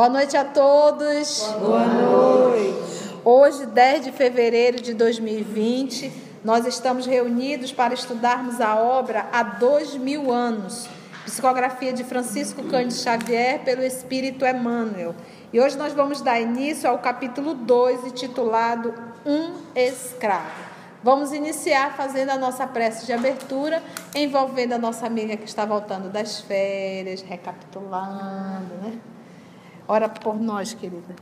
Boa noite a todos. Boa noite. Hoje, 10 de fevereiro de 2020, nós estamos reunidos para estudarmos a obra Há Dois Mil Anos, psicografia de Francisco Cândido Xavier pelo Espírito Emmanuel. E hoje nós vamos dar início ao capítulo 2, intitulado Um Escravo. Vamos iniciar fazendo a nossa prece de abertura, envolvendo a nossa amiga que está voltando das férias, recapitulando, né? Ora por nós, querida.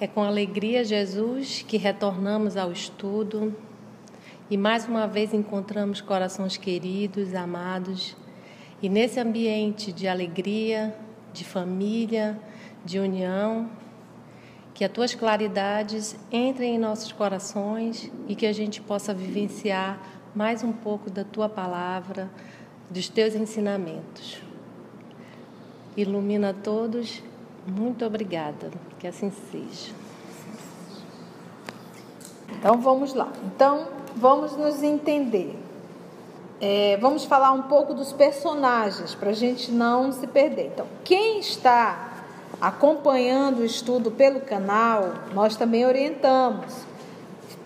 É com alegria, Jesus, que retornamos ao estudo e mais uma vez encontramos corações queridos, amados, e nesse ambiente de alegria, de família, de união, que as tuas claridades entrem em nossos corações e que a gente possa vivenciar mais um pouco da tua palavra, dos teus ensinamentos. Ilumina a todos. Muito obrigada. Que assim seja. Então vamos lá. Então vamos nos entender. É, vamos falar um pouco dos personagens para a gente não se perder. Então, quem está acompanhando o estudo pelo canal, nós também orientamos.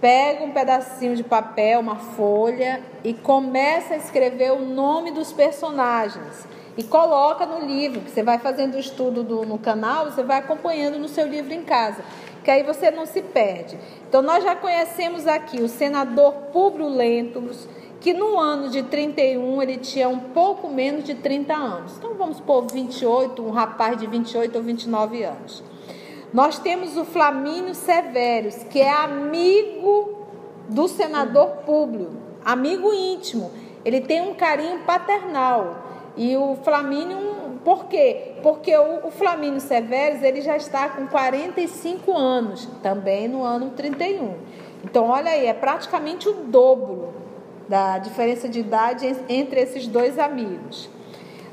Pega um pedacinho de papel, uma folha e começa a escrever o nome dos personagens e coloca no livro, que você vai fazendo o estudo do, no canal, você vai acompanhando no seu livro em casa, que aí você não se perde. Então nós já conhecemos aqui o senador Públio Lentulus, que no ano de 31 ele tinha um pouco menos de 30 anos. Então vamos pôr 28, um rapaz de 28 ou 29 anos. Nós temos o Flamínio Severus, que é amigo do senador Públio, amigo íntimo. Ele tem um carinho paternal. E o Flamínio, por quê? Porque o, o Flamínio Severus ele já está com 45 anos, também no ano 31. Então, olha aí, é praticamente o dobro da diferença de idade entre esses dois amigos.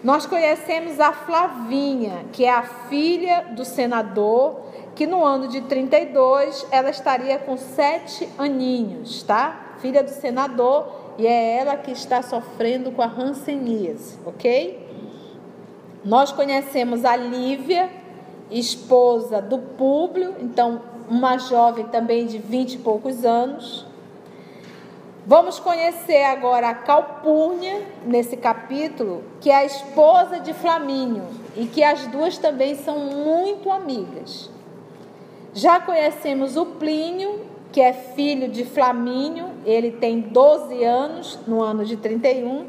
Nós conhecemos a Flavinha, que é a filha do senador, que no ano de 32 ela estaria com sete aninhos, tá? Filha do senador, e é ela que está sofrendo com a hanseníase, ok? Nós conhecemos a Lívia, esposa do Públio, então uma jovem também de vinte e poucos anos. Vamos conhecer agora a Calpurnia, nesse capítulo, que é a esposa de Flamínio, e que as duas também são muito amigas. Já conhecemos o Plínio, que é filho de Flamínio, ele tem 12 anos no ano de 31,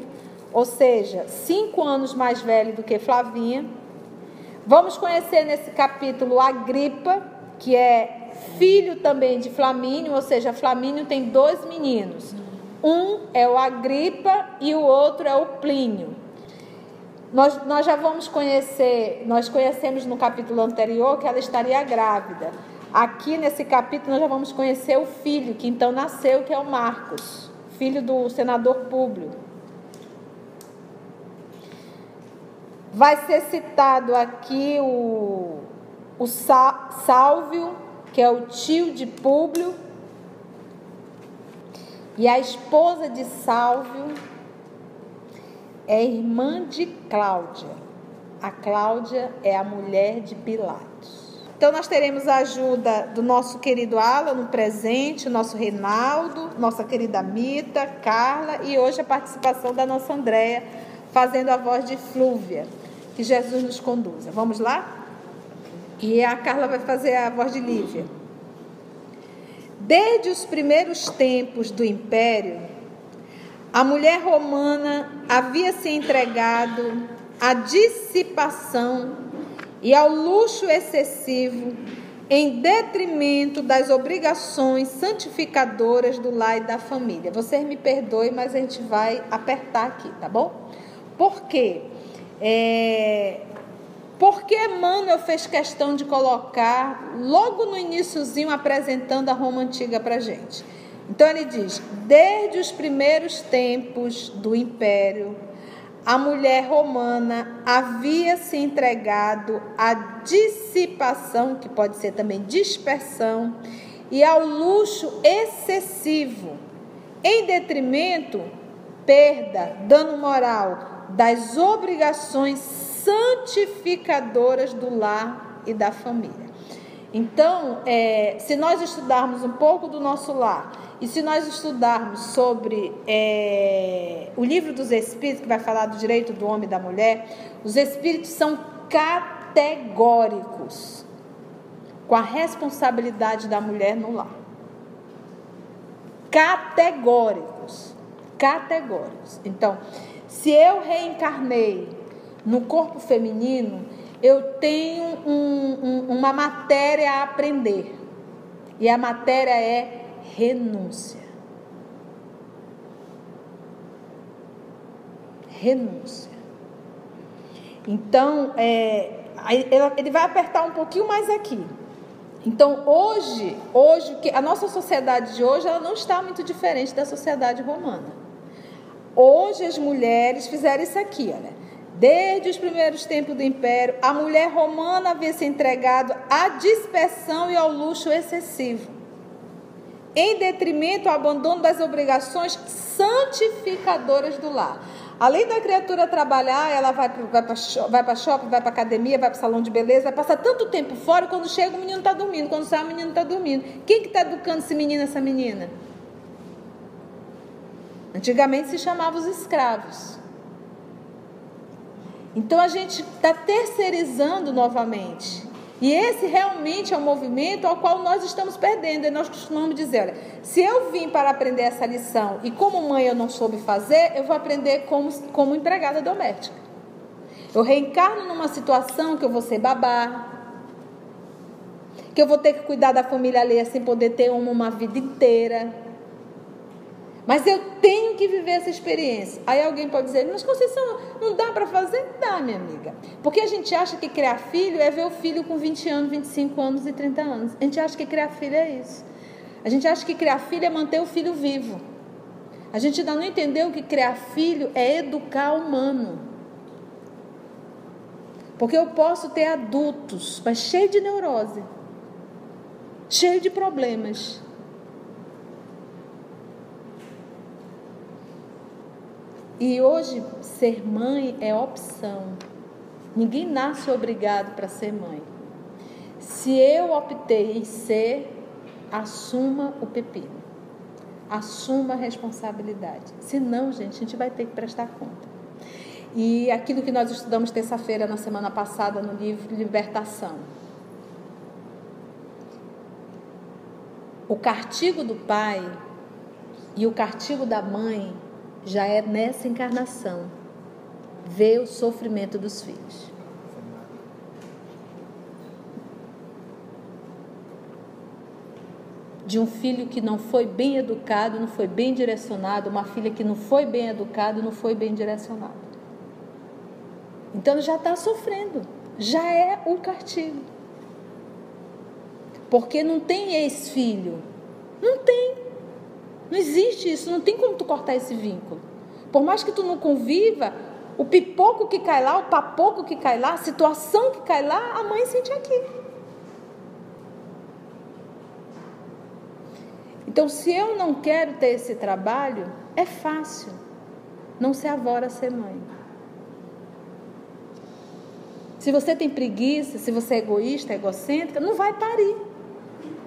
ou seja, 5 anos mais velho do que Flavinha. Vamos conhecer nesse capítulo Agripa, que é filho também de Flamínio, ou seja, Flamínio tem dois meninos. Um é o Agripa e o outro é o Plínio. Nós, nós já vamos conhecer, nós conhecemos no capítulo anterior que ela estaria grávida. Aqui nesse capítulo nós já vamos conhecer o filho que então nasceu, que é o Marcos, filho do senador Públio. Vai ser citado aqui o, o Sálvio, que é o tio de Públio, e a esposa de Sálvio é irmã de Cláudia. A Cláudia é a mulher de Pilatos. Então nós teremos a ajuda do nosso querido Alan no presente, o nosso Reinaldo, nossa querida Mita, Carla e hoje a participação da nossa Andréia, fazendo a voz de Flúvia. Que Jesus nos conduza. Vamos lá? E a Carla vai fazer a voz de Lívia. Desde os primeiros tempos do império, a mulher romana havia se entregado à dissipação e ao luxo excessivo em detrimento das obrigações santificadoras do lar e da família. Vocês me perdoem, mas a gente vai apertar aqui, tá bom? Por quê? É, porque Emmanuel fez questão de colocar logo no iníciozinho apresentando a Roma antiga para gente. Então ele diz: desde os primeiros tempos do Império, a mulher romana havia se entregado à dissipação, que pode ser também dispersão, e ao luxo excessivo, em detrimento, perda, dano moral das obrigações santificadoras do lar e da família. Então, é, se nós estudarmos um pouco do nosso lar e se nós estudarmos sobre é, o livro dos Espíritos, que vai falar do direito do homem e da mulher, os Espíritos são categóricos com a responsabilidade da mulher no lar. Categóricos. Categóricos. Então, se eu reencarnei no corpo feminino, eu tenho um, um, uma matéria a aprender. E a matéria é renúncia. Renúncia. Então, é, ele vai apertar um pouquinho mais aqui. Então, hoje, hoje a nossa sociedade de hoje ela não está muito diferente da sociedade romana. Hoje as mulheres fizeram isso aqui, olha. Desde os primeiros tempos do império, a mulher romana havia se entregado à dispersão e ao luxo excessivo, em detrimento ao abandono das obrigações santificadoras do lar. Além da criatura trabalhar, ela vai para vai para shopping, vai para academia, vai para salão de beleza, vai passar tanto tempo fora, quando chega o menino está dormindo, quando sai o menino está dormindo. Quem que está educando esse menino, essa menina? Antigamente se chamava os escravos. Então a gente está terceirizando novamente. E esse realmente é um movimento ao qual nós estamos perdendo. E nós costumamos dizer: olha, se eu vim para aprender essa lição e como mãe eu não soube fazer, eu vou aprender como, como empregada doméstica. Eu reencarno numa situação que eu vou ser babá, que eu vou ter que cuidar da família alheia sem poder ter uma, uma vida inteira. Mas eu tenho que viver essa experiência. Aí alguém pode dizer, mas Conceição, não dá para fazer? Dá, minha amiga. Porque a gente acha que criar filho é ver o filho com 20 anos, 25 anos e 30 anos. A gente acha que criar filho é isso. A gente acha que criar filho é manter o filho vivo. A gente ainda não entendeu que criar filho é educar humano. Porque eu posso ter adultos, mas cheio de neurose, cheio de problemas. E hoje, ser mãe é opção. Ninguém nasce obrigado para ser mãe. Se eu optei em ser, assuma o pepino. Assuma a responsabilidade. Se não, gente, a gente vai ter que prestar conta. E aquilo que nós estudamos terça-feira, na semana passada, no livro Libertação. O castigo do pai e o castigo da mãe já é nessa encarnação ver o sofrimento dos filhos. De um filho que não foi bem educado, não foi bem direcionado, uma filha que não foi bem educada, não foi bem direcionada. Então já está sofrendo, já é um castigo. Porque não tem ex-filho, não tem. Não existe isso, não tem como tu cortar esse vínculo. Por mais que tu não conviva, o pipoco que cai lá, o papoco que cai lá, a situação que cai lá, a mãe sente aqui. Então, se eu não quero ter esse trabalho, é fácil. Não se avora ser mãe. Se você tem preguiça, se você é egoísta, egocêntrica, não vai parir.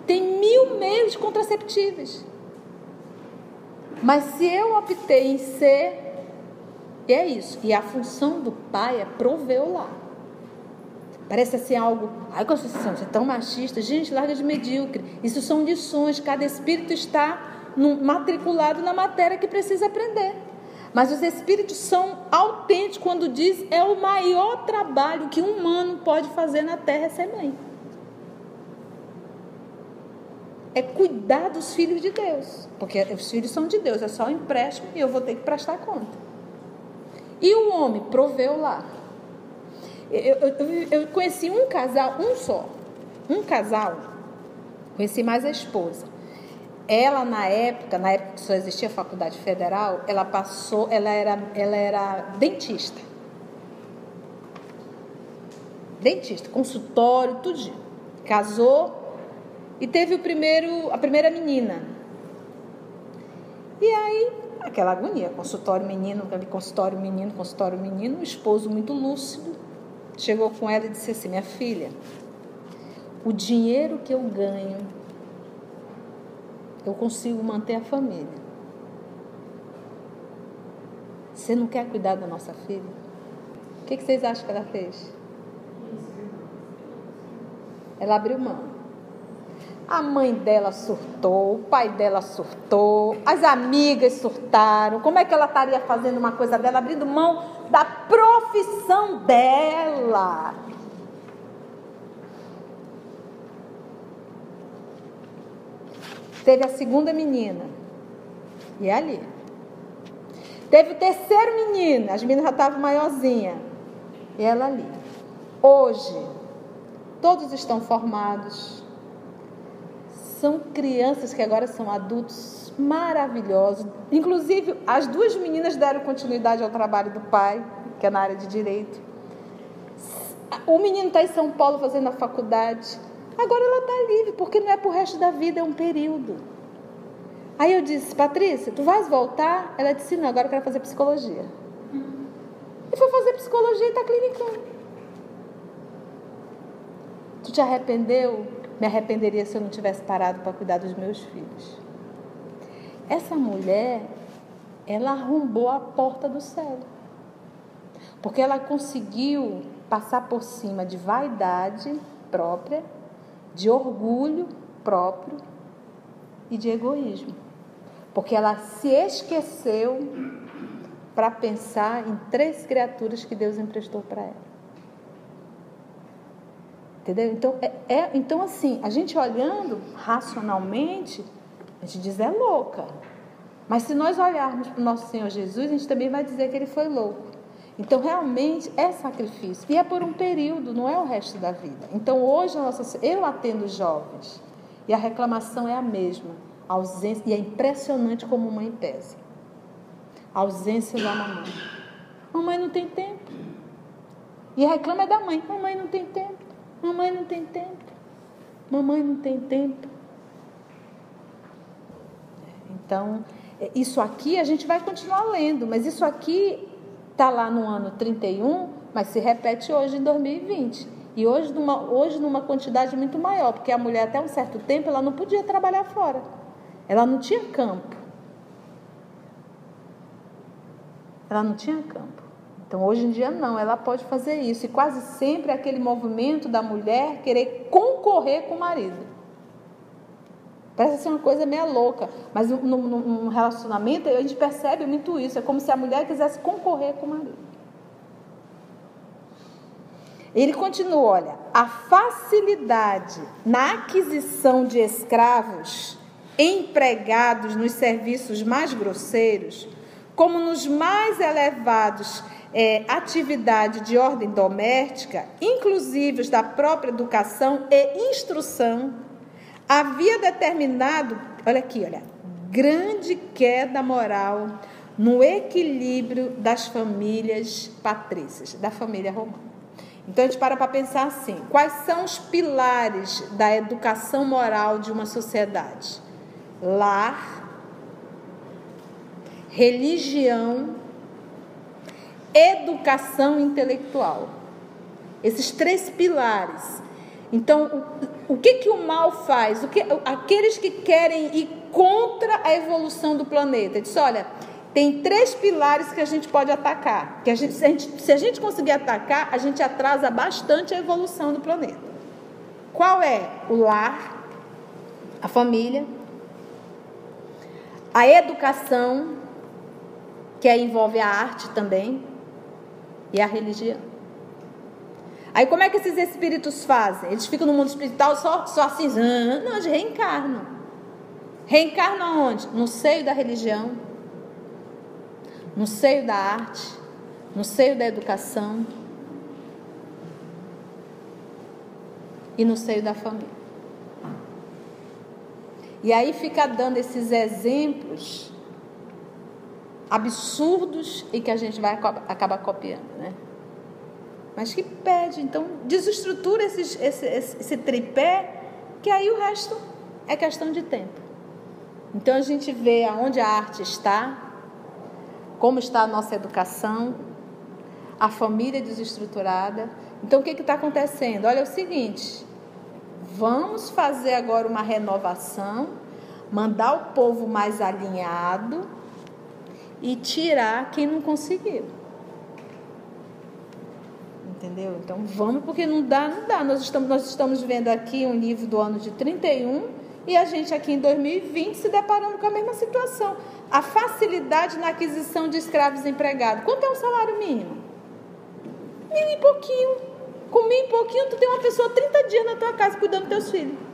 Tem mil meios contraceptivos. Mas se eu optei em ser, é isso. E a função do pai é prover o lar. Parece assim algo. Ai, Conceição, você é tão machista. Gente, larga de medíocre. Isso são lições. Cada espírito está no, matriculado na matéria que precisa aprender. Mas os espíritos são autênticos quando diz é o maior trabalho que um humano pode fazer na terra é ser mãe. É cuidar dos filhos de Deus. Porque os filhos são de Deus, é só um empréstimo e eu vou ter que prestar conta. E o homem proveu lá. Eu, eu, eu conheci um casal, um só, um casal, conheci mais a esposa. Ela na época, na época que só existia a faculdade federal, ela passou, ela era, ela era dentista. Dentista, consultório, tudo. Casou, e teve o primeiro, a primeira menina. E aí, aquela agonia, consultório menino, consultório menino, consultório menino, o esposo muito lúcido, chegou com ela e disse assim: Minha filha, o dinheiro que eu ganho, eu consigo manter a família. Você não quer cuidar da nossa filha? O que vocês acham que ela fez? Ela abriu mão. A mãe dela surtou, o pai dela surtou, as amigas surtaram. Como é que ela estaria fazendo uma coisa dela, abrindo mão da profissão dela? Teve a segunda menina, e é ali. Teve o terceiro menino, as meninas já estavam maiorzinhas, e ela ali. Hoje, todos estão formados, são crianças que agora são adultos maravilhosos. Inclusive, as duas meninas deram continuidade ao trabalho do pai, que é na área de direito. O menino está em São Paulo fazendo a faculdade. Agora ela está livre, porque não é para o resto da vida, é um período. Aí eu disse, Patrícia, tu vais voltar? Ela disse, não, agora eu quero fazer psicologia. E foi fazer psicologia e está clinicando. Tu te arrependeu me arrependeria se eu não tivesse parado para cuidar dos meus filhos. Essa mulher, ela arrombou a porta do céu. Porque ela conseguiu passar por cima de vaidade própria, de orgulho próprio e de egoísmo. Porque ela se esqueceu para pensar em três criaturas que Deus emprestou para ela. Entendeu? Então, é, é, então, assim, a gente olhando racionalmente, a gente diz é louca. Mas se nós olharmos para o nosso Senhor Jesus, a gente também vai dizer que ele foi louco. Então, realmente, é sacrifício. E é por um período, não é o resto da vida. Então, hoje, nossa, eu atendo jovens. E a reclamação é a mesma. A ausência, e é impressionante como mãe pesa. A ausência da mamãe. Mamãe não tem tempo. E reclama é da mãe. Mamãe não tem tempo. Mamãe não tem tempo. Mamãe não tem tempo. Então, isso aqui a gente vai continuar lendo, mas isso aqui está lá no ano 31, mas se repete hoje em 2020. E hoje numa, hoje numa quantidade muito maior, porque a mulher até um certo tempo ela não podia trabalhar fora. Ela não tinha campo. Ela não tinha campo. Então, hoje em dia, não, ela pode fazer isso. E quase sempre é aquele movimento da mulher querer concorrer com o marido. Parece ser uma coisa meio louca, mas num, relacionamento a gente percebe muito isso. É como se a mulher quisesse concorrer com o marido. Ele continua: olha, a facilidade na aquisição de escravos empregados nos serviços mais grosseiros, como nos mais elevados é, atividade de ordem doméstica, inclusive os da própria educação e instrução, havia determinado, olha aqui, olha, grande queda moral no equilíbrio das famílias patrícias, da família romana. Então a gente para para pensar assim: quais são os pilares da educação moral de uma sociedade? Lar, religião educação intelectual. Esses três pilares. Então, o, que, que o mal faz? O que, aqueles que querem ir contra a evolução do planeta. Diz, olha, tem três pilares que a gente pode atacar. Que a gente, se, a gente, se a gente conseguir atacar, a gente atrasa bastante a evolução do planeta. Qual é? O lar, a família, a educação, que aí envolve a arte também, e a religião. Aí como é que esses espíritos fazem? Eles ficam no mundo espiritual só, só assim, não, eles reencarnam. Reencarnam onde? No seio da religião, no seio da arte, no seio da educação e no seio da família. E aí fica dando esses exemplos absurdos e que a gente vai acabar copiando, né? Mas que pede, então, desestrutura esses, esse, esse, esse tripé, que aí o resto é questão de tempo. Então a gente vê aonde a arte está, como está a nossa educação, a família desestruturada. Então o que está acontecendo? Olha é o seguinte: vamos fazer agora uma renovação, mandar o povo mais alinhado e tirar quem não conseguiu. Entendeu? Então vamos, porque não dá, não dá. Nós estamos, nós estamos vendo aqui um livro do ano de 31 e a gente aqui em 2020 se deparando com a mesma situação. A facilidade na aquisição de escravos empregados. Quanto é o salário mínimo? Mil e pouquinho. Com mil e pouquinho, tu tem uma pessoa 30 dias na tua casa cuidando dos teus filhos.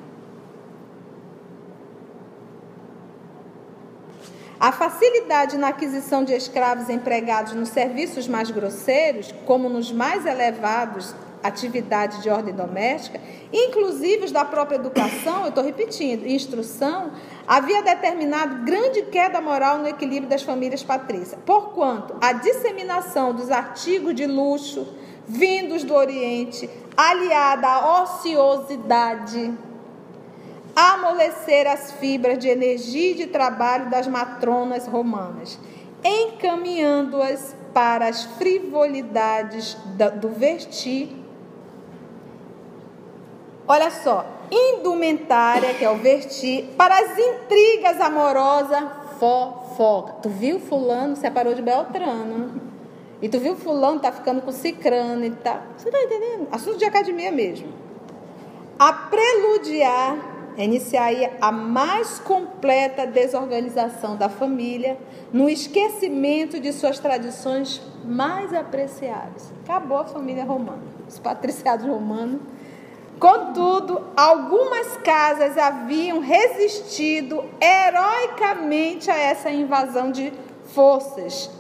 A facilidade na aquisição de escravos empregados nos serviços mais grosseiros, como nos mais elevados atividades de ordem doméstica, inclusive os da própria educação, eu estou repetindo, instrução, havia determinado grande queda moral no equilíbrio das famílias patrícias, porquanto a disseminação dos artigos de luxo vindos do Oriente, aliada à ociosidade, amolecer as fibras de energia e de trabalho das matronas romanas, encaminhando-as para as frivolidades do vestir. Olha só, indumentária, que é o vestir, para as intrigas amorosas, fofoca. Tu viu fulano separou de Beltrano. E tu viu fulano tá ficando com cicrano e tá. Você tá entendendo? Assunto de academia mesmo. A preludiar iniciar a mais completa desorganização da família, no esquecimento de suas tradições mais apreciadas. Acabou a família romana, os patriciados romanos. Contudo, algumas casas haviam resistido heroicamente a essa invasão de forças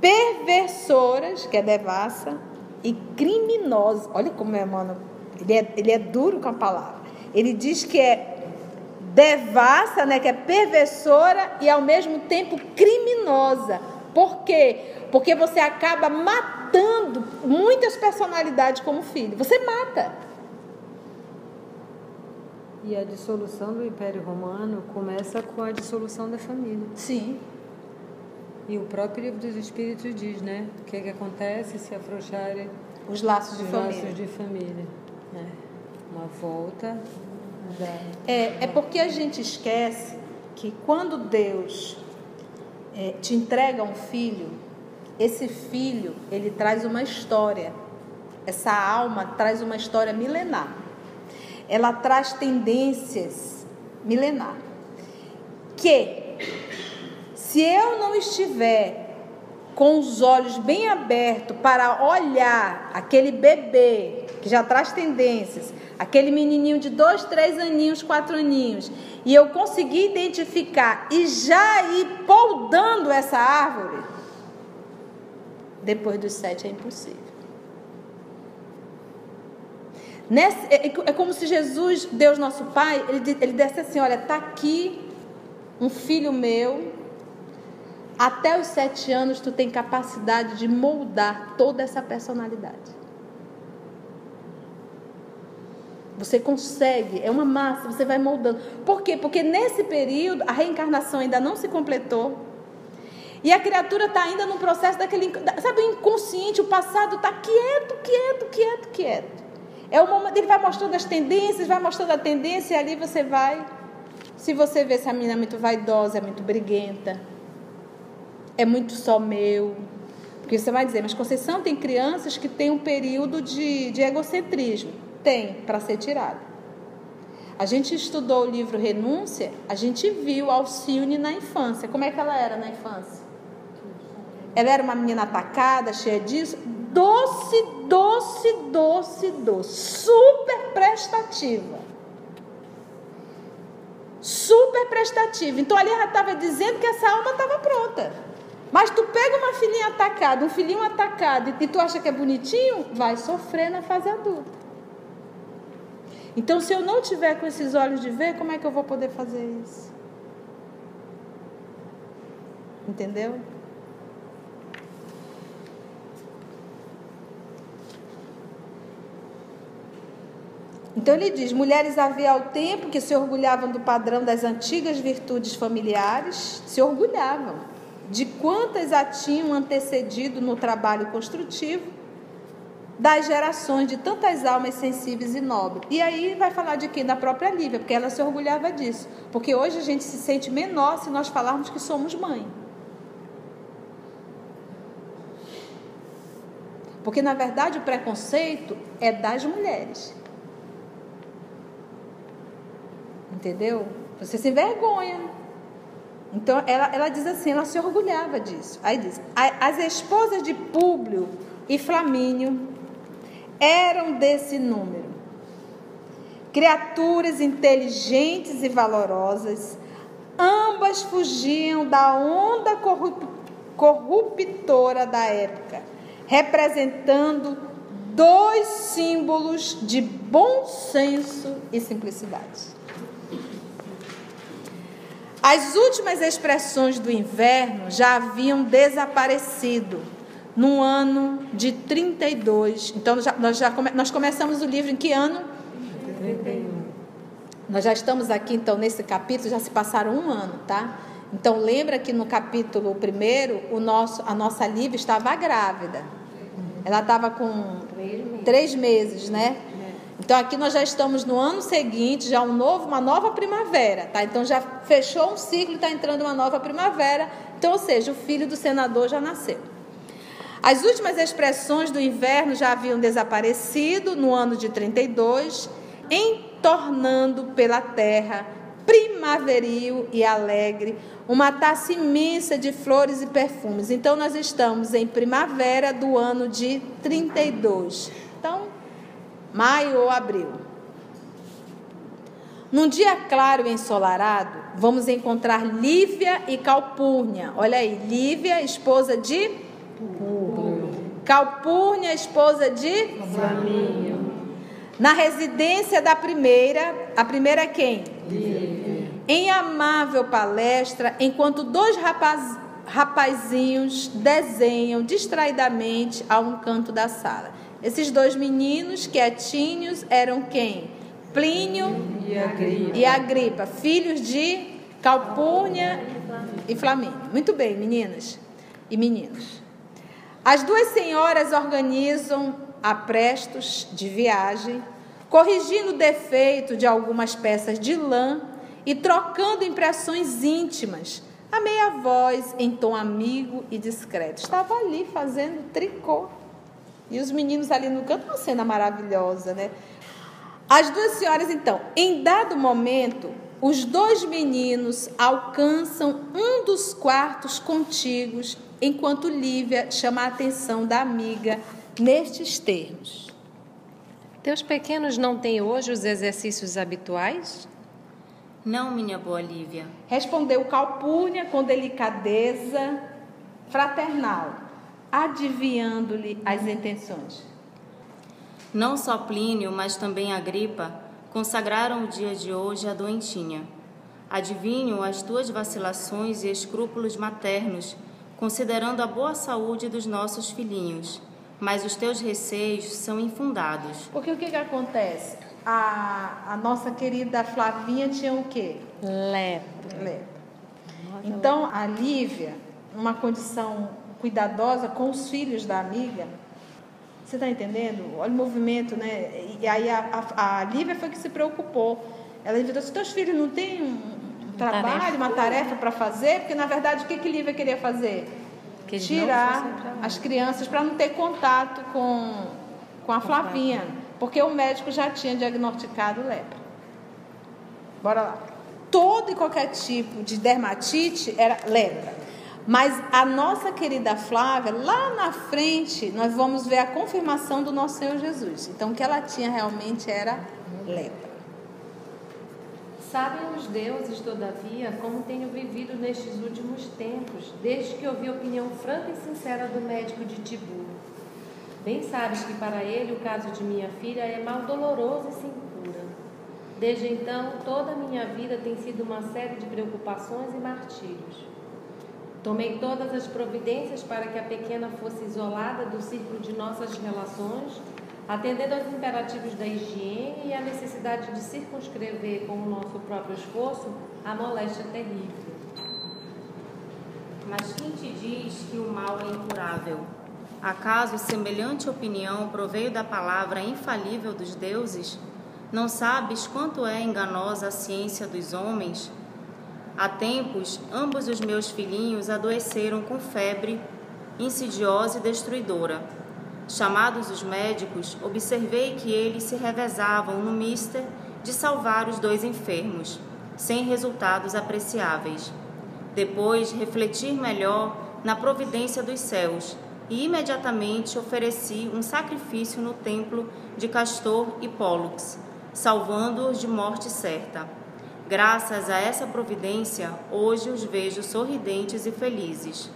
perversoras, que é devassa, e criminosas. Olha como é, mano. Ele é, ele é duro com a palavra ele diz que é devassa, né, que é perversora e ao mesmo tempo criminosa. Por quê? Porque você acaba matando muitas personalidades como filho. Você mata. E a dissolução do Império Romano começa com a dissolução da família. Sim. E o próprio livro dos Espíritos diz, né? O que, é que acontece se afrouxarem os laços de os família. Laços de família. Né? Uma volta é, é porque a gente esquece que quando Deus é, te entrega um filho, esse filho ele traz uma história. Essa alma traz uma história milenar. Ela traz tendências milenar. Que se eu não estiver com os olhos bem abertos para olhar aquele bebê que já traz tendências, aquele menininho de dois, três aninhos, quatro aninhos, e eu conseguir identificar e já ir poldando essa árvore, depois dos sete é impossível. Nesse, é, é, como se Jesus, Deus nosso Pai, ele, ele desse assim: olha, está aqui um filho meu, até os sete anos tu tem capacidade de moldar toda essa personalidade. Você consegue, é uma massa, você vai moldando. Por quê? Porque nesse período a reencarnação ainda não se completou. E a criatura está ainda no processo daquele. Sabe, o inconsciente, o passado está quieto, quieto, quieto, quieto. É o momento, ele vai mostrando as tendências, vai mostrando a tendência e ali você vai. Se você vê essa menina é muito vaidosa, é muito briguenta, é muito só meu. Porque você vai dizer, mas Conceição tem crianças que têm um período de, de egocentrismo. Tem para ser tirado. A gente estudou o livro Renúncia, a gente viu Alcione na infância. Como é que ela era na infância? Ela era uma menina atacada, cheia disso, doce, doce, doce, doce, super prestativa. Super prestativa. Então ali ela estava dizendo que essa alma estava pronta. Mas tu pega uma filhinha atacada, um filhinho atacado, e tu acha que é bonitinho, vai sofrer na fase adulta. Então, se eu não tiver com esses olhos de ver, como é que eu vou poder fazer isso? Entendeu? Então ele diz: mulheres havia ao tempo que se orgulhavam do padrão das antigas virtudes familiares, se orgulhavam de quantas a tinham antecedido no trabalho construtivo das gerações de tantas almas sensíveis e nobres. E aí vai falar de quem? Da própria Lívia, porque ela se orgulhava disso. Porque hoje a gente se sente menor se nós falarmos que somos mãe. Porque na verdade o preconceito é das mulheres. Entendeu? Você se envergonha. Então ela, ela diz assim, ela se orgulhava disso. Aí diz: as esposas de Públio e Flamínio eram desse número. Criaturas inteligentes e valorosas, ambas fugiam da onda corruptora da época, representando dois símbolos de bom senso e simplicidade. As últimas expressões do inverno já haviam desaparecido no ano de 32. Então, já, nós já come, nós começamos o livro em que ano? 31. Nós já estamos aqui, então, nesse capítulo, já se passaram um ano, tá? Então, lembra que no capítulo primeiro, o nosso, a nossa Lívia estava grávida. Ela estava com três meses. três meses, né? Então aqui nós já estamos no ano seguinte, já um novo, uma nova primavera, tá? Então já fechou um ciclo, está entrando uma nova primavera. Então, ou seja, o filho do senador já nasceu. As últimas expressões do inverno já haviam desaparecido no ano de 32, entornando pela terra primaveril e alegre, uma taça imensa de flores e perfumes. Então nós estamos em primavera do ano de 32. Então, maio ou abril. Num dia claro e ensolarado, vamos encontrar Lívia e Calpurnia. Olha aí, Lívia, esposa de Calpurnia, esposa de Flamínio. Na residência da primeira, a primeira é quem? Lívia. Em amável palestra, enquanto dois rapaz, rapazinhos desenham distraidamente a um canto da sala. Esses dois meninos quietinhos eram quem? Plínio e Agripa, e Agripa filhos de Calpurnia e Flamínio. Muito bem, meninas e meninos. As duas senhoras organizam aprestos de viagem, corrigindo o defeito de algumas peças de lã e trocando impressões íntimas, a meia voz em tom amigo e discreto. Estava ali fazendo tricô. E os meninos ali no canto, uma cena maravilhosa, né? As duas senhoras, então, em dado momento, os dois meninos alcançam um dos quartos contíguos enquanto Lívia chama a atenção da amiga nestes termos. Teus pequenos não têm hoje os exercícios habituais? Não, minha boa Lívia. Respondeu Calpurnia com delicadeza fraternal, adivinhando-lhe as intenções. Não só Plínio, mas também Agripa consagraram o dia de hoje à doentinha. Adivinho as tuas vacilações e escrúpulos maternos considerando a boa saúde dos nossos filhinhos, mas os teus receios são infundados. Porque o que, que acontece? A, a nossa querida Flavinha tinha o quê? Lepra. Lepra. Então, a Lívia, numa condição cuidadosa com os filhos da amiga, você está entendendo? Olha o movimento, né? E aí a, a, a Lívia foi que se preocupou. Ela disse: se teus filhos não têm um, trabalho, tarefa. uma tarefa para fazer, porque na verdade o que, que Lívia queria fazer? Que Tirar as crianças para não ter contato com, com a Flavinha, porque o médico já tinha diagnosticado lepra. Bora lá. Todo e qualquer tipo de dermatite era lepra. Mas a nossa querida Flávia, lá na frente, nós vamos ver a confirmação do nosso Senhor Jesus. Então, o que ela tinha realmente era lepra. Sabem os deuses, todavia, como tenho vivido nestes últimos tempos, desde que ouvi a opinião franca e sincera do médico de Tibur. Bem sabes que para ele o caso de minha filha é mal doloroso e sem cura. Desde então, toda a minha vida tem sido uma série de preocupações e martírios. Tomei todas as providências para que a pequena fosse isolada do círculo de nossas relações atendendo aos imperativos da higiene e à necessidade de circunscrever com o nosso próprio esforço a moléstia terrível. Mas quem te diz que o mal é incurável? Acaso semelhante opinião proveio da palavra infalível dos deuses? Não sabes quanto é enganosa a ciência dos homens? Há tempos, ambos os meus filhinhos adoeceram com febre insidiosa e destruidora. Chamados os médicos, observei que eles se revezavam no mister de salvar os dois enfermos, sem resultados apreciáveis. Depois, refletir melhor na providência dos céus e imediatamente ofereci um sacrifício no templo de Castor e Pólux, salvando-os de morte certa. Graças a essa providência, hoje os vejo sorridentes e felizes.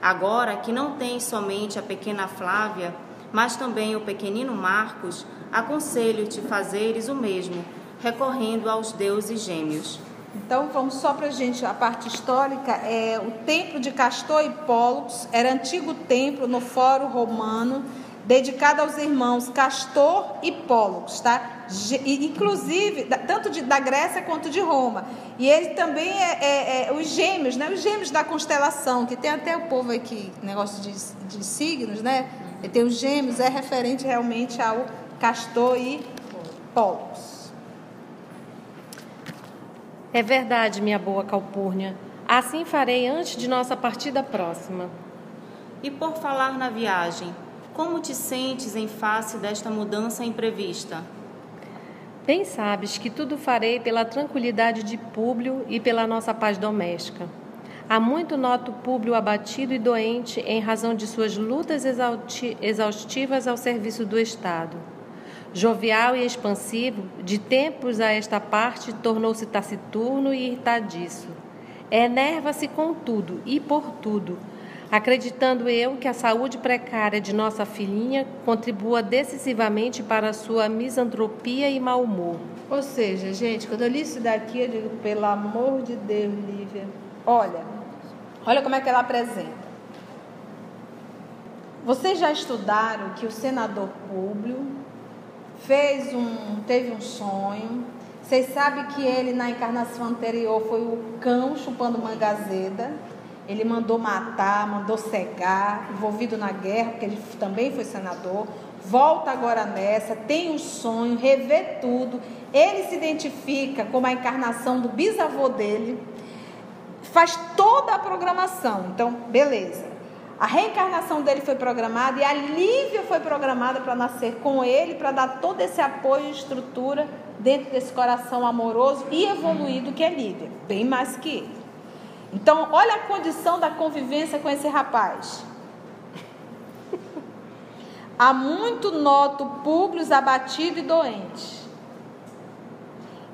Agora que não tem somente a pequena Flávia, mas também o pequenino Marcos, aconselho-te fazeres o mesmo, recorrendo aos deuses gêmeos. Então vamos só para a gente, a parte histórica, é o templo de Castor e Pólux, era antigo templo no Fórum Romano, dedicado aos irmãos Castor e Pólux, tá? Inclusive, tanto de, da Grécia quanto de Roma. E ele também é, é, é, os gêmeos, né? Os gêmeos da constelação, que tem até o povo aqui, negócio de, de signos, né? E tem os gêmeos, é referente realmente ao Castor e Pólux. É verdade, minha boa Calpurnia. Assim farei antes de nossa partida próxima. E por falar na viagem, como te sentes em face desta mudança imprevista? Bem sabes que tudo farei pela tranquilidade de Públio e pela nossa paz doméstica. Há muito noto Públio abatido e doente em razão de suas lutas exaustivas ao serviço do Estado. Jovial e expansivo, de tempos a esta parte tornou-se taciturno e irritadiço. Enerva-se com tudo e por tudo, acreditando eu que a saúde precária de nossa filhinha contribua decisivamente para a sua misantropia e mau humor. Ou seja, gente, quando eu li isso daqui, eu digo, pelo amor de Deus, Lívia, olha, olha como é que ela apresenta. Vocês já estudaram que o senador Públio fez um, teve um sonho. Vocês sabem que ele na encarnação anterior foi o cão chupando mangazeda. Ele mandou matar, mandou cegar, envolvido na guerra, porque ele também foi senador. Volta agora nessa, tem um sonho, revê tudo. Ele se identifica como a encarnação do bisavô dele. Faz toda a programação. Então, beleza. A reencarnação dele foi programada e a Lívia foi programada para nascer com ele, para dar todo esse apoio e estrutura dentro desse coração amoroso e evoluído que é Lívia, bem mais que ele. Então, olha a condição da convivência com esse rapaz. Há muito noto Públio abatido e doente,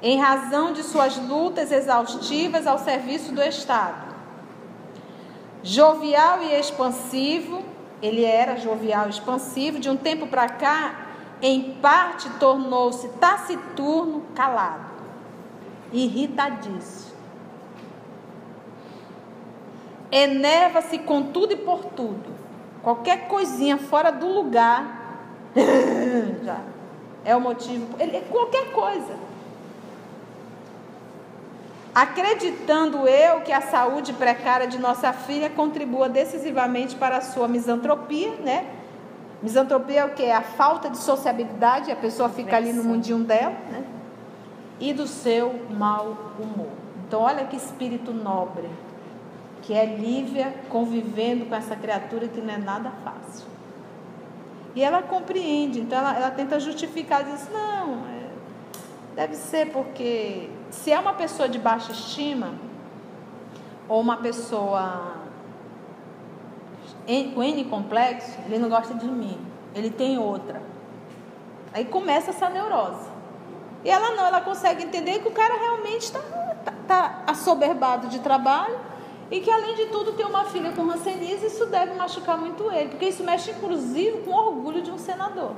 em razão de suas lutas exaustivas ao serviço do Estado jovial e expansivo, ele era jovial e expansivo, de um tempo para cá, em parte tornou-se taciturno, calado, irritadíssimo. Enerva-se com tudo e por tudo. Qualquer coisinha fora do lugar já é o motivo. Ele, qualquer coisa acreditando eu que a saúde precária de nossa filha contribua decisivamente para a sua misantropia, né? Misantropia é o que? É a falta de sociabilidade, a pessoa fica ali no mundinho dela, né? E do seu mau humor. Então, olha que espírito nobre, que é Lívia convivendo com essa criatura que não é nada fácil. E ela compreende, então ela, ela tenta justificar, diz: não, é, deve ser porque se é uma pessoa de baixa estima, ou uma pessoa com N complexo, ele não gosta de mim, ele tem outra. Aí começa essa neurose. E ela não, ela consegue entender que o cara realmente está tá, tá assoberbado de trabalho e que além de tudo tem uma filha com rancenise, isso deve machucar muito ele, porque isso mexe inclusive com o orgulho de um senador.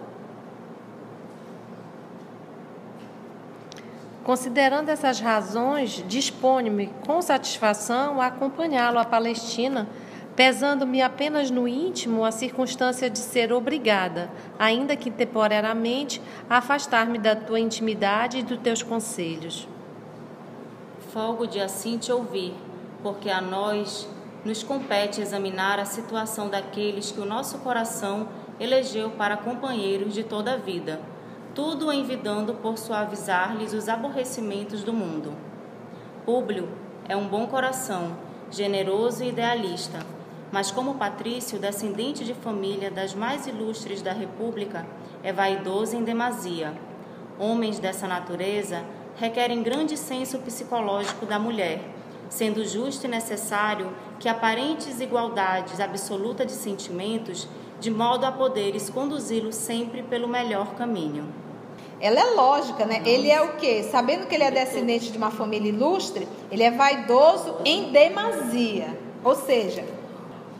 Considerando essas razões, disponho-me com satisfação a acompanhá-lo à Palestina, pesando-me apenas no íntimo a circunstância de ser obrigada, ainda que temporariamente, a afastar-me da tua intimidade e dos teus conselhos. Folgo de assim te ouvir, porque a nós nos compete examinar a situação daqueles que o nosso coração elegeu para companheiros de toda a vida, tudo envidando por suavizar-lhes os aborrecimentos do mundo. Públio é um bom coração, generoso e idealista, mas como Patrício, descendente de família das mais ilustres da República, é vaidoso em demasia. Homens dessa natureza requerem grande senso psicológico da mulher, sendo justo e necessário que aparentes igualdades absoluta de sentimentos, de modo a poderes conduzi-lo sempre pelo melhor caminho. Ela é lógica, né? Ele é o quê? Sabendo que ele é descendente de uma família ilustre, ele é vaidoso em demasia. Ou seja,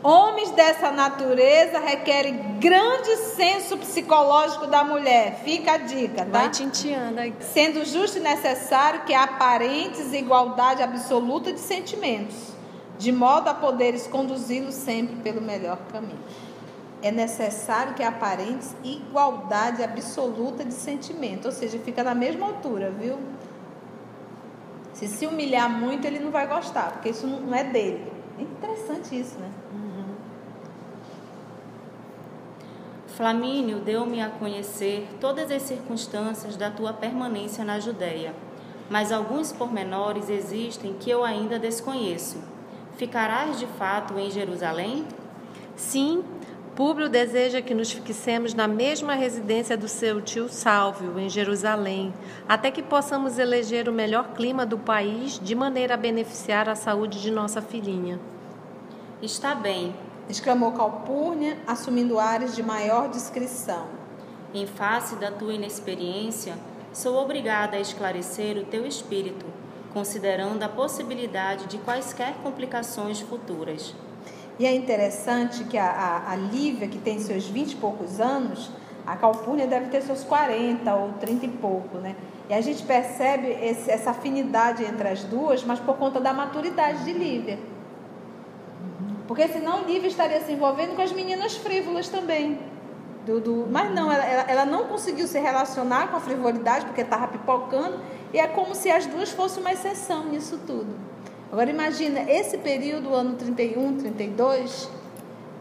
Homens dessa natureza requerem grande senso psicológico da mulher. Fica a dica, tá? Vai tinteando aí. Sendo justo e necessário que aparentes igualdade absoluta de sentimentos, de modo a poderes conduzi-los sempre pelo melhor caminho. É necessário que aparentes igualdade absoluta de sentimento, ou seja, fica na mesma altura, viu? Se se humilhar muito, ele não vai gostar, porque isso não é dele. É interessante isso, né? Flamínio deu-me a conhecer todas as circunstâncias da tua permanência na Judéia, mas alguns pormenores existem que eu ainda desconheço. Ficarás de fato em Jerusalém? Sim, Públio deseja que nos fixemos na mesma residência do seu tio Sálvio, em Jerusalém, até que possamos eleger o melhor clima do país de maneira a beneficiar a saúde de nossa filhinha. Está bem, exclamou Calpurnia, assumindo ares de maior discrição. Em face da tua inexperiência, sou obrigada a esclarecer o teu espírito, considerando a possibilidade de quaisquer complicações futuras. E é interessante que a, a, a Lívia, que tem seus vinte e poucos anos, a Calpurnia deve ter seus 40 ou 30 e pouco, né? E a gente percebe esse, essa afinidade entre as duas, mas por conta da maturidade de Lívia. Porque senão Lívia estaria se envolvendo com as meninas frívolas também. Do, do, mas não, ela, ela, não conseguiu se relacionar com a frivolidade porque estava pipocando. E é como se as duas fossem uma exceção nisso tudo. Agora imagina, esse período, ano 31, 32,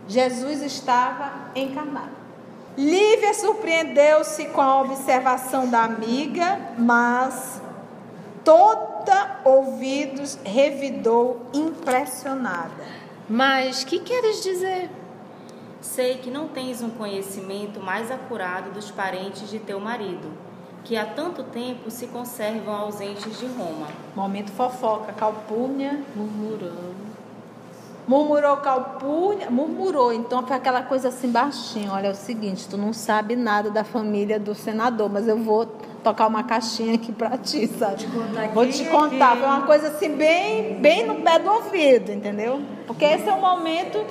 Jesus estava encarnado. Lívia surpreendeu-se com a observação da amiga, mas toda ouvidos revidou impressionada. Mas que queres dizer? Sei que não tens um conhecimento mais acurado dos parentes de teu marido, que há tanto tempo se conservam ausentes de Roma. Momento fofoca, Calpurnia murmurando. Murmurou Calpurnia, murmurou, então foi aquela coisa assim baixinho. Olha, é o seguinte, tu não sabe nada da família do senador, mas eu vou tocar uma caixinha aqui para ti, sabe? Vou te contar, foi uma coisa assim bem, bem no pé do ouvido, entendeu? Porque esse é o momento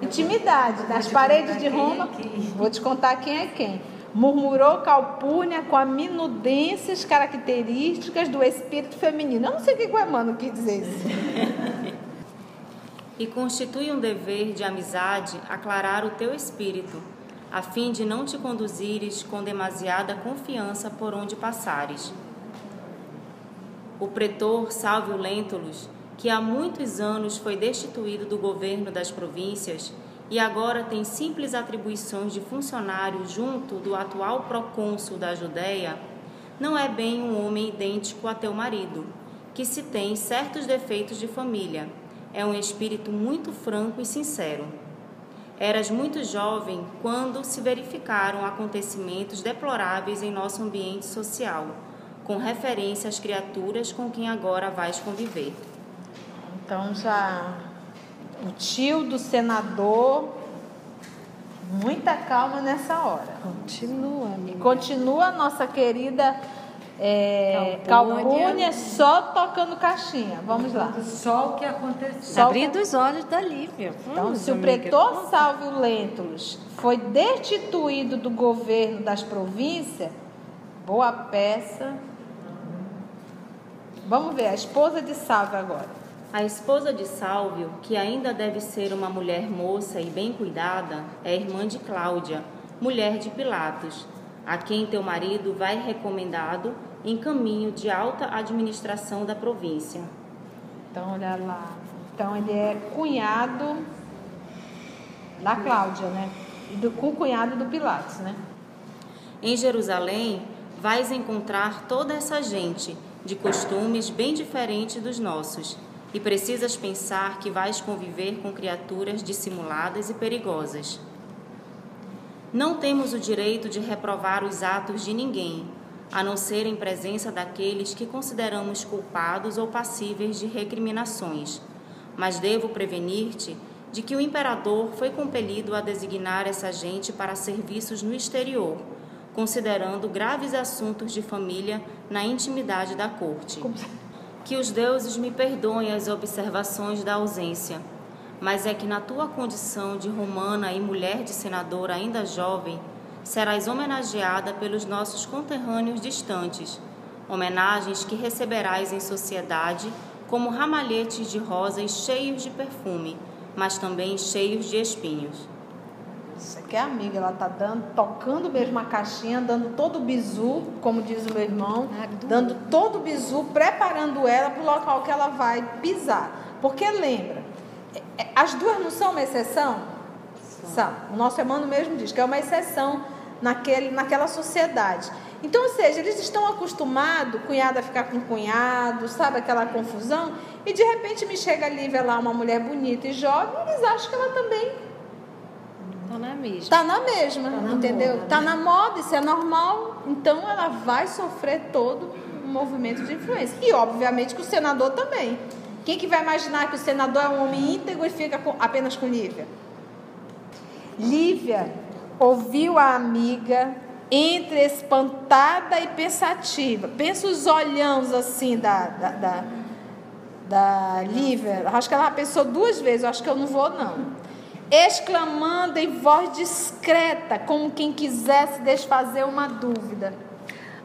intimidade nas paredes de Roma. Vou te contar quem é quem. Murmurou Calpurnia com a minudências características do espírito feminino. Eu não sei o que o Emmanuel quis dizer isso. e constitui um dever de amizade aclarar o teu espírito a fim de não te conduzires com demasiada confiança por onde passares. O pretor Salvio Lentulus, que há muitos anos foi destituído do governo das províncias e agora tem simples atribuições de funcionário junto do atual procônsul da Judéia, não é bem um homem idêntico a teu marido, que se tem certos defeitos de família. É um espírito muito franco e sincero. Eras muito jovem quando se verificaram acontecimentos deploráveis em nosso ambiente social, com referência às criaturas com quem agora vais conviver. Então já o tio do senador muita calma nessa hora. Continua, amiga. Continua a nossa querida é, Calpurnia só tocando caixinha. Vamos lá. Só o que aconteceu. Só Abrindo os olhos da Lívia. Então, se o pretor Salvio Lentulus foi destituído do governo das províncias, boa peça. Vamos ver, a esposa de Salvio agora. A esposa de Salvio, que ainda deve ser uma mulher moça e bem cuidada, é irmã de Cláudia, mulher de Pilatos, a quem teu marido vai recomendado em caminho de alta administração da província. Então, olha lá. Então ele é cunhado da Cláudia, né? E do, o cunhado do Pilatos, né? Em Jerusalém, vais encontrar toda essa gente de costumes bem diferentes dos nossos, e precisas pensar que vais conviver com criaturas dissimuladas e perigosas. Não temos o direito de reprovar os atos de ninguém, a não ser em presença daqueles que consideramos culpados ou passíveis de recriminações. Mas devo prevenir-te de que o imperador foi compelido a designar essa gente para serviços no exterior, considerando graves assuntos de família na intimidade da corte. Que os deuses me perdoem as observações da ausência, mas é que na tua condição de romana e mulher de senador ainda jovem, serás homenageada pelos nossos conterrâneos distantes, homenagens que receberás em sociedade como ramalhetes de rosas cheios de perfume, mas também cheios de espinhos. Isso aqui é amiga, ela tá dando, tocando mesmo a caixinha, dando todo o bizu, como diz o meu irmão, dando todo o bizu, preparando ela para o local que ela vai pisar. Porque lembra, é, é, as duas não são uma exceção? São. O nosso irmão mesmo diz que é uma exceção naquele, naquela sociedade. Então, ou seja, eles estão acostumados, cunhado a ficar com cunhado, sabe aquela confusão? E de repente me chega ali, vê lá uma mulher bonita e jovem, e eles acham que ela também Tá na mesma. Tá na mesma, tá na entendeu? Moda, tá né? na moda, isso é normal. Então ela vai sofrer todo um movimento de influência. E obviamente que o senador também. Quem que vai imaginar que o senador é um homem íntegro e fica com, apenas com Lívia? Lívia ouviu a amiga entre espantada e pensativa. Pensa os olhões assim da, da, da, da Lívia. Acho que ela pensou duas vezes, acho que eu não vou não exclamando em voz discreta, como quem quisesse desfazer uma dúvida.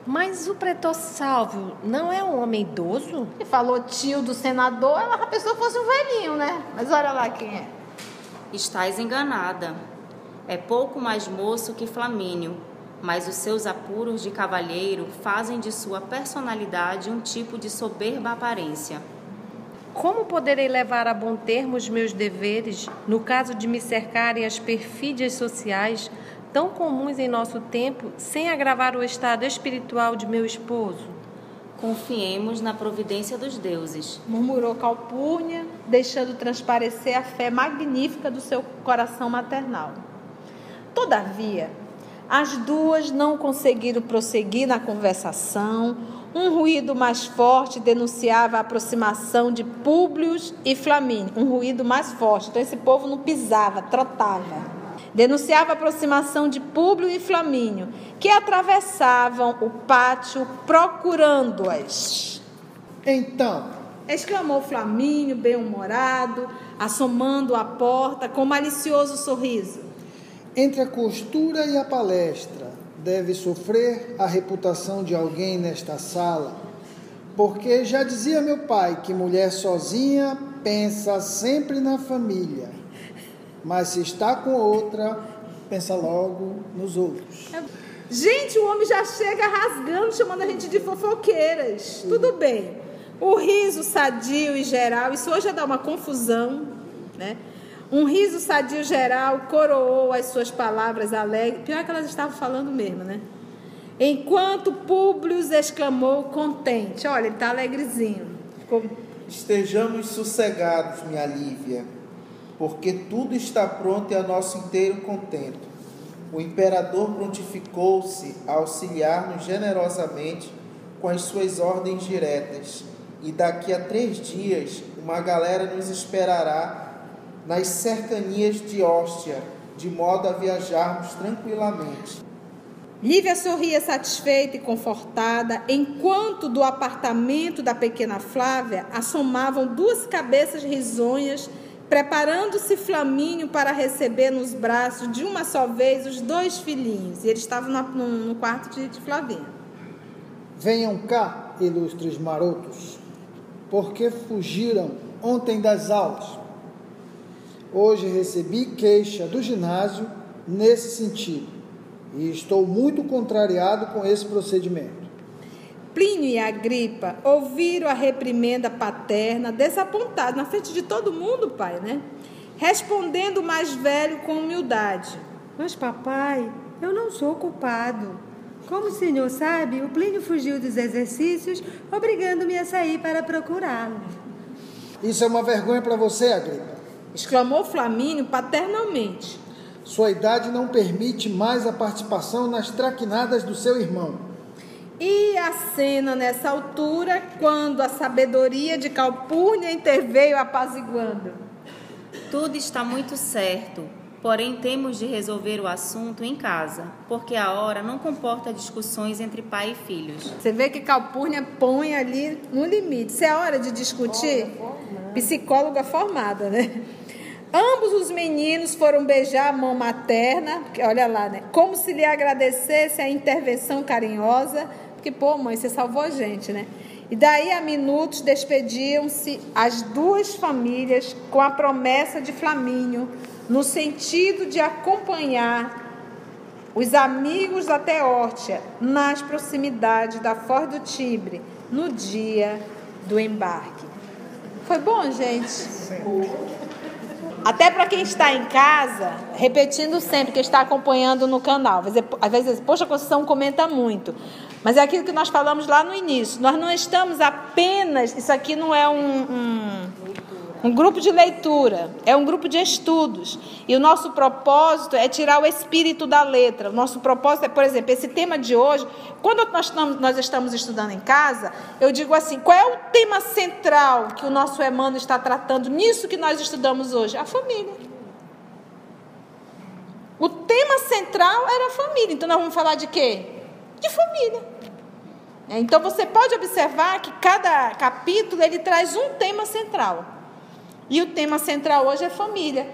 Mas o pretor Salvio não é um homem idoso? Ele falou tio do senador, ela a pessoa fosse um velhinho, né? Mas olha lá quem é. Estás enganada. É pouco mais moço que Flamínio, mas os seus apuros de cavalheiro fazem de sua personalidade um tipo de soberba aparência. Como poderei levar a bom termo os meus deveres no caso de me cercarem as perfídias sociais tão comuns em nosso tempo, sem agravar o estado espiritual de meu esposo? Confiemos na providência dos deuses, murmurou Calpurnia, deixando transparecer a fé magnífica do seu coração maternal. Todavia, as duas não conseguiram prosseguir na conversação um ruído mais forte denunciava a aproximação de Públio e Flamínio. Um ruído mais forte. Então esse povo não pisava, trotava. Denunciava a aproximação de Públio e Flamínio, que atravessavam o pátio procurando-as. Então, exclamou Flamínio, bem-humorado, assomando a porta com malicioso sorriso. Entre a costura e a palestra, deve sofrer a reputação de alguém nesta sala, porque já dizia meu pai que mulher sozinha pensa sempre na família, mas se está com outra, pensa logo nos outros. Gente, o homem já chega rasgando, chamando a gente de fofoqueiras. Sim. Tudo bem. O riso sadio e geral, isso hoje já dá uma confusão, né? Um riso sadio geral coroou as suas palavras alegres. Pior que elas estavam falando mesmo, né? Enquanto Públio exclamou contente. Olha, ele está alegrezinho. Ficou... Estejamos sossegados, minha Lívia, porque tudo está pronto e a nosso inteiro contento. O imperador prontificou-se a auxiliar-nos generosamente com as suas ordens diretas, e daqui a três dias uma galera nos esperará nas cercanias de Hóstia, de modo a viajarmos tranquilamente. Lívia sorria satisfeita e confortada, enquanto do apartamento da pequena Flávia assomavam duas cabeças risonhas, preparando-se Flamínio para receber nos braços de uma só vez os dois filhinhos. E eles estavam no, no quarto de, de Flavinha. Venham cá, ilustres marotos, porque fugiram ontem das aulas. Hoje recebi queixa do ginásio nesse sentido e estou muito contrariado com esse procedimento. Plínio e Agripa ouviram a reprimenda paterna, desapontados, na frente de todo mundo, pai, né? Respondendo o mais velho com humildade: Mas, papai, eu não sou culpado. Como o senhor sabe, o Plínio fugiu dos exercícios, obrigando-me a sair para procurá-lo. Isso é uma vergonha para você, Agripa. Exclamou Flamínio paternalmente. Sua idade não permite mais a participação nas traquinadas do seu irmão. E a cena nessa altura, quando a sabedoria de Calpurnia interveio apaziguando. Tudo está muito certo, porém temos de resolver o assunto em casa, porque a hora não comporta discussões entre pai e filhos. Você vê que Calpurnia põe ali no limite. Se é hora de discutir, psicóloga formada, né? Ambos os meninos foram beijar a mão materna, olha lá, né? Como se lhe agradecesse a intervenção carinhosa, porque, pô, mãe, você salvou a gente, né? E daí a minutos despediam-se as duas famílias com a promessa de Flamínio, no sentido de acompanhar os amigos da Teórtia nas proximidades da Foz do Tibre no dia do embarque. Foi bom, gente? Sim. Até para quem está em casa, repetindo sempre, que está acompanhando no canal. Às vezes, vezes, poxa, a Conceição comenta muito. Mas é aquilo que nós falamos lá no início. Nós não estamos apenas. Isso aqui não é um, um, um grupo de leitura, é um grupo de estudos. E o nosso propósito é tirar o espírito da letra. O nosso propósito é, por exemplo, esse tema de hoje. Quando nós estamos, nós estamos estudando em casa, eu digo assim: qual é o tema central que o nosso Emmanuel está tratando nisso que nós estudamos hoje? A família. O tema central era a família. Então nós vamos falar de quê? De família. Então você pode observar que cada capítulo ele traz um tema central. E o tema central hoje é família.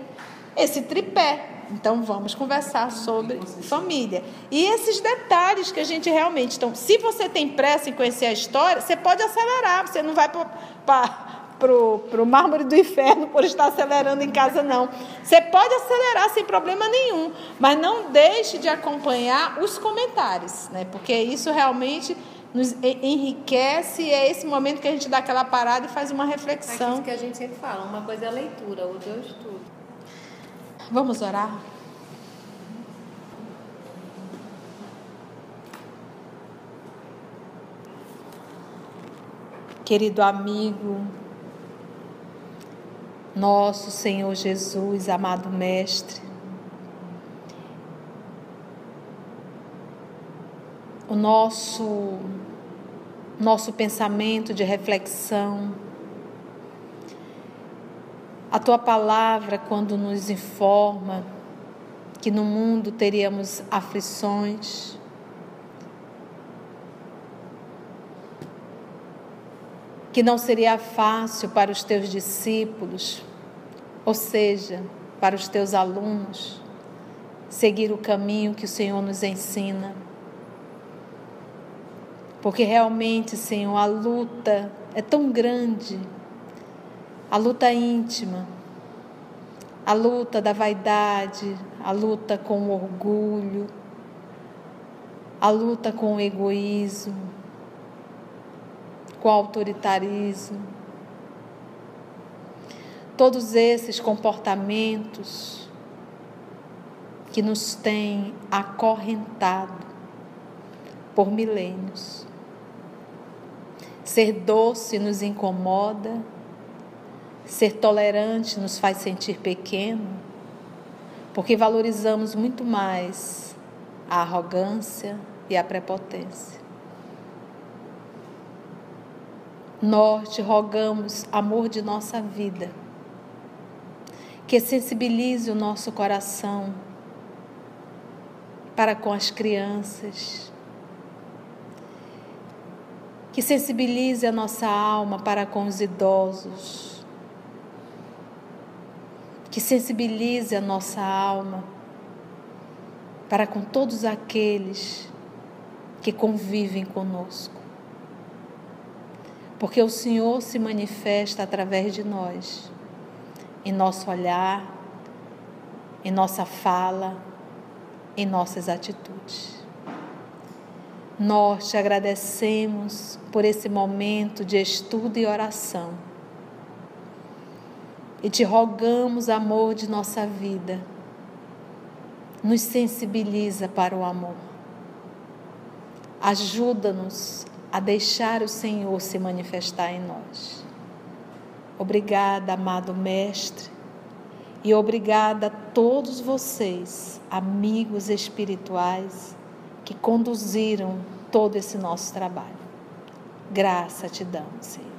Esse tripé. Então vamos conversar sobre família. E esses detalhes que a gente realmente. Então, se você tem pressa em conhecer a história, você pode acelerar. Você não vai para o mármore do inferno por estar acelerando em casa, não. Você pode acelerar sem problema nenhum, mas não deixe de acompanhar os comentários, né? porque isso realmente nos enriquece e é esse momento que a gente dá aquela parada e faz uma reflexão. É isso que a gente sempre fala, uma coisa é a leitura, outra é o estudo. Vamos orar? Querido amigo, nosso Senhor Jesus, amado Mestre, o nosso nosso pensamento de reflexão. A tua palavra, quando nos informa que no mundo teríamos aflições, que não seria fácil para os teus discípulos, ou seja, para os teus alunos, seguir o caminho que o Senhor nos ensina. Porque realmente, Senhor, a luta é tão grande, a luta íntima, a luta da vaidade, a luta com o orgulho, a luta com o egoísmo, com o autoritarismo. Todos esses comportamentos que nos têm acorrentado por milênios. Ser doce nos incomoda, ser tolerante nos faz sentir pequeno, porque valorizamos muito mais a arrogância e a prepotência. Nós te rogamos, amor de nossa vida, que sensibilize o nosso coração para com as crianças, que sensibilize a nossa alma para com os idosos, que sensibilize a nossa alma para com todos aqueles que convivem conosco. Porque o Senhor se manifesta através de nós, em nosso olhar, em nossa fala, em nossas atitudes. Nós te agradecemos por esse momento de estudo e oração. E te rogamos, amor de nossa vida, nos sensibiliza para o amor. Ajuda-nos a deixar o Senhor se manifestar em nós. Obrigada, amado Mestre, e obrigada a todos vocês, amigos espirituais que conduziram todo esse nosso trabalho. Graça te damos, Senhor.